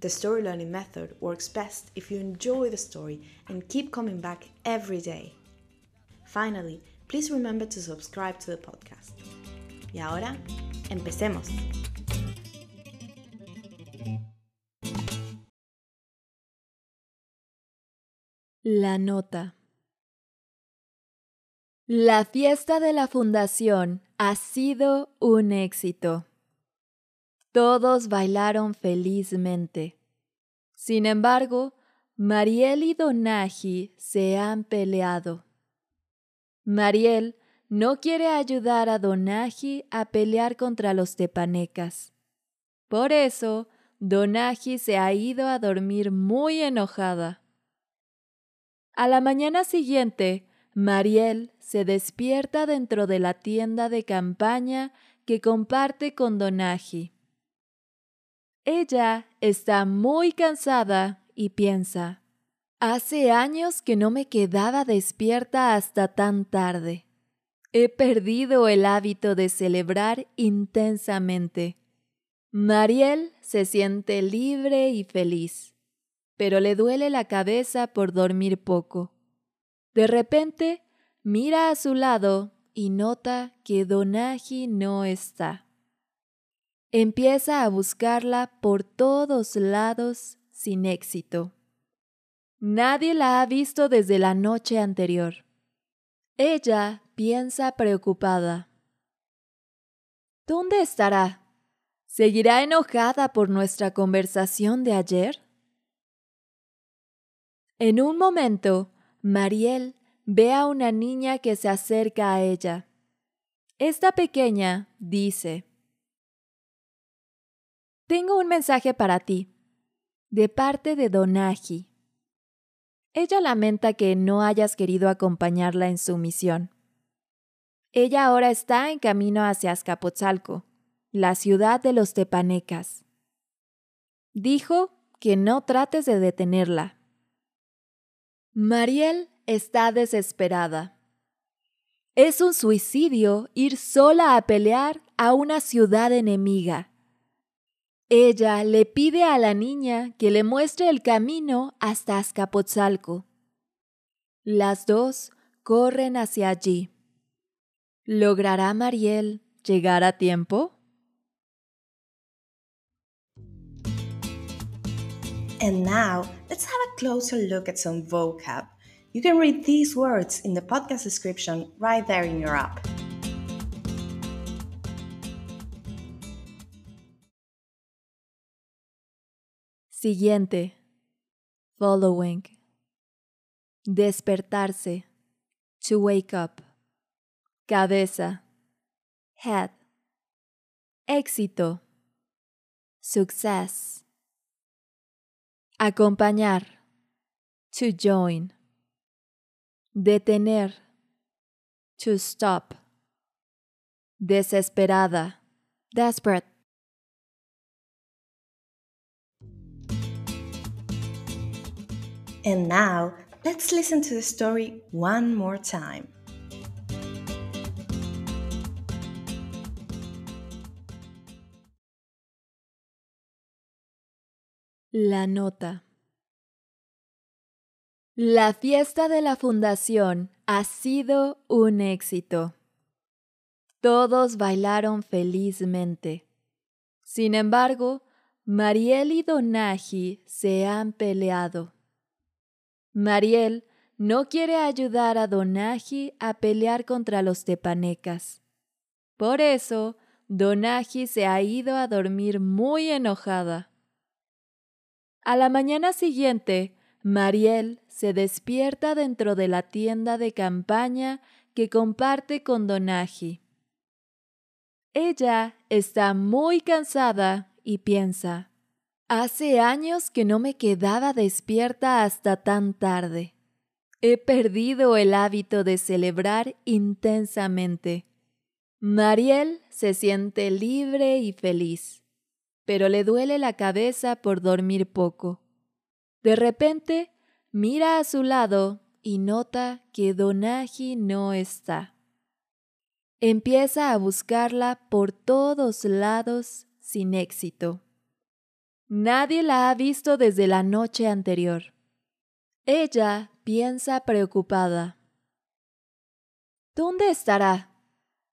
the story learning method works best if you enjoy the story and keep coming back every day. Finally, please remember to subscribe to the podcast. Y ahora, empecemos. La nota. La fiesta de la fundación ha sido un éxito. Todos bailaron felizmente. Sin embargo, Mariel y Donaji se han peleado. Mariel no quiere ayudar a Donaji a pelear contra los tepanecas. Por eso, Donaji se ha ido a dormir muy enojada. A la mañana siguiente, Mariel se despierta dentro de la tienda de campaña que comparte con Donaji. Ella está muy cansada y piensa, hace años que no me quedaba despierta hasta tan tarde. He perdido el hábito de celebrar intensamente. Mariel se siente libre y feliz pero le duele la cabeza por dormir poco. De repente, mira a su lado y nota que Donaji no está. Empieza a buscarla por todos lados sin éxito. Nadie la ha visto desde la noche anterior. Ella piensa preocupada. ¿Dónde estará? ¿Seguirá enojada por nuestra conversación de ayer? En un momento, Mariel ve a una niña que se acerca a ella. Esta pequeña dice, Tengo un mensaje para ti, de parte de Donaji. Ella lamenta que no hayas querido acompañarla en su misión. Ella ahora está en camino hacia Azcapotzalco, la ciudad de los tepanecas. Dijo que no trates de detenerla Mariel está desesperada. Es un suicidio ir sola a pelear a una ciudad enemiga. Ella le pide a la niña que le muestre el camino hasta Azcapotzalco. Las dos corren hacia allí. ¿Logrará Mariel llegar a tiempo? And now, let's have a closer look at some vocab. You can read these words in the podcast description right there in your app. Siguiente. Following. Despertarse. To wake up. Cabeza. Head. Éxito. Success. Acompañar. To join. Detener. To stop. Desesperada. Desperate. And now, let's listen to the story one more time. La nota. La fiesta de la fundación ha sido un éxito. Todos bailaron felizmente. Sin embargo, Mariel y Donaji se han peleado. Mariel no quiere ayudar a Donaji a pelear contra los tepanecas. Por eso, Donaji se ha ido a dormir muy enojada. A la mañana siguiente, Mariel se despierta dentro de la tienda de campaña que comparte con Donaji. Ella está muy cansada y piensa, hace años que no me quedaba despierta hasta tan tarde. He perdido el hábito de celebrar intensamente. Mariel se siente libre y feliz, pero le duele la cabeza por dormir poco. De repente, mira a su lado y nota que Donaji no está. Empieza a buscarla por todos lados sin éxito. Nadie la ha visto desde la noche anterior. Ella piensa preocupada. ¿Dónde estará?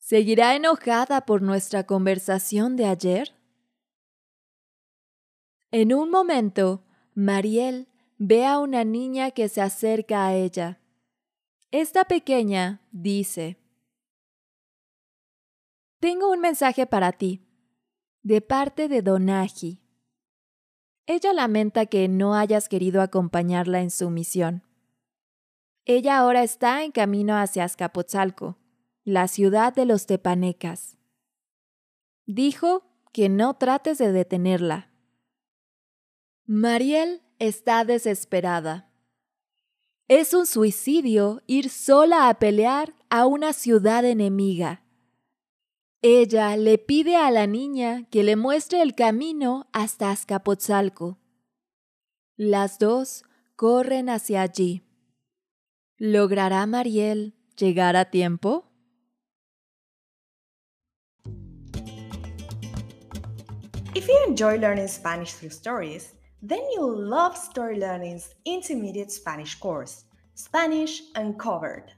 ¿Seguirá enojada por nuestra conversación de ayer? En un momento, Mariel ve a una niña que se acerca a ella. Esta pequeña dice, Tengo un mensaje para ti, de parte de Donaji. Ella lamenta que no hayas querido acompañarla en su misión. Ella ahora está en camino hacia Azcapotzalco, la ciudad de los tepanecas. Dijo que no trates de detenerla. Mariel está desesperada. Es un suicidio ir sola a pelear a una ciudad enemiga. Ella le pide a la niña que le muestre el camino hasta Azcapotzalco. Las dos corren hacia allí. ¿Logrará Mariel llegar a tiempo? If you enjoy learning Spanish through stories, then you'll love Story Learning's intermediate Spanish course, Spanish Uncovered.